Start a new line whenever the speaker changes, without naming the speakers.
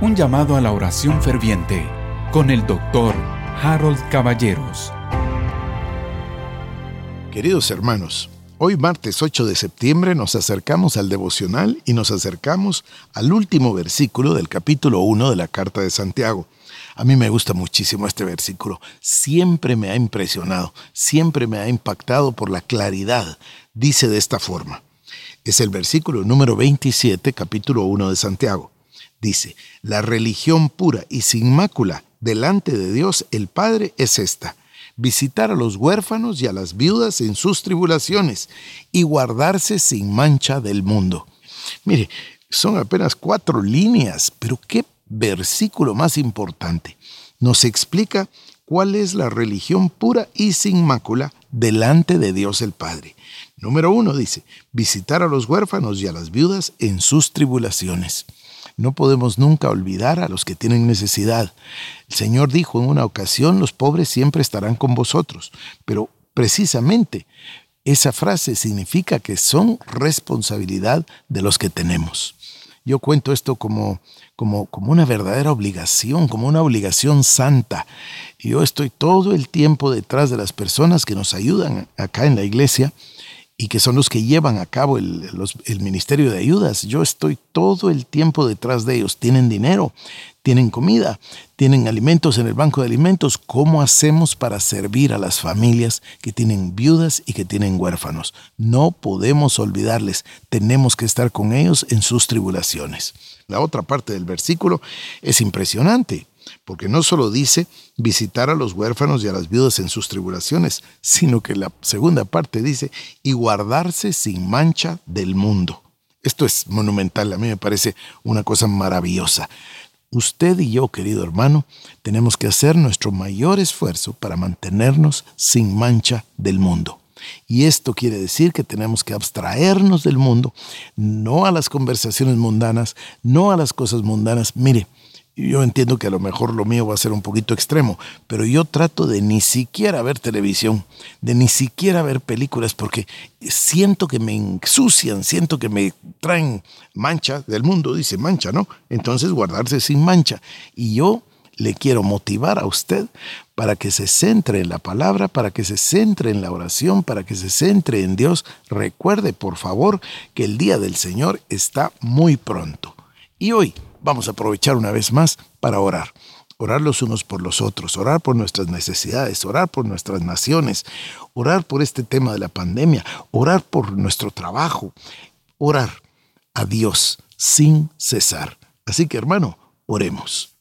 Un llamado a la oración ferviente con el doctor Harold Caballeros.
Queridos hermanos, hoy martes 8 de septiembre nos acercamos al devocional y nos acercamos al último versículo del capítulo 1 de la carta de Santiago. A mí me gusta muchísimo este versículo. Siempre me ha impresionado, siempre me ha impactado por la claridad. Dice de esta forma. Es el versículo número 27, capítulo 1 de Santiago. Dice, la religión pura y sin mácula delante de Dios el Padre es esta, visitar a los huérfanos y a las viudas en sus tribulaciones y guardarse sin mancha del mundo. Mire, son apenas cuatro líneas, pero qué versículo más importante. Nos explica cuál es la religión pura y sin mácula delante de Dios el Padre. Número uno dice, visitar a los huérfanos y a las viudas en sus tribulaciones. No podemos nunca olvidar a los que tienen necesidad. El Señor dijo en una ocasión, los pobres siempre estarán con vosotros, pero precisamente esa frase significa que son responsabilidad de los que tenemos. Yo cuento esto como, como, como una verdadera obligación, como una obligación santa. Yo estoy todo el tiempo detrás de las personas que nos ayudan acá en la iglesia y que son los que llevan a cabo el, ministerio de ayudas. Yo estoy todo el tiempo detrás de ellos. Tienen dinero, tienen comida, tienen alimentos en el banco de alimentos. ¿Cómo hacemos para servir a las familias que tienen viudas y que tienen huérfanos? No podemos olvidarles. Tenemos que estar con ellos en sus tribulaciones. La otra parte del versículo es impresionante porque no solo dice visitar a los huérfanos y a las viudas en sus tribulaciones, sino que la segunda parte dice y guardarse sin mancha del mundo. Esto es monumental, a mí me parece una cosa maravillosa. Usted y yo, querido hermano, tenemos que hacer nuestro mayor esfuerzo para mantenernos sin mancha del mundo. Y esto quiere decir que tenemos que abstraernos del mundo, no a las conversaciones mundanas, no a las cosas mundanas. Mire, yo entiendo que a lo mejor lo mío va a ser un poquito extremo, pero yo trato de ni siquiera ver televisión, de ni siquiera ver películas, porque siento que me ensucian, siento que me traen mancha del mundo, dice mancha, ¿no? Entonces guardarse sin mancha. Y yo le quiero motivar a usted para que se centre en la palabra, para que se centre en la oración, para que se centre en Dios. Recuerde, por favor, que el día del Señor está muy pronto. Y hoy vamos a aprovechar una vez más para orar. Orar los unos por los otros, orar por nuestras necesidades, orar por nuestras naciones, orar por este tema de la pandemia, orar por nuestro trabajo, orar a Dios sin cesar. Así que hermano, oremos.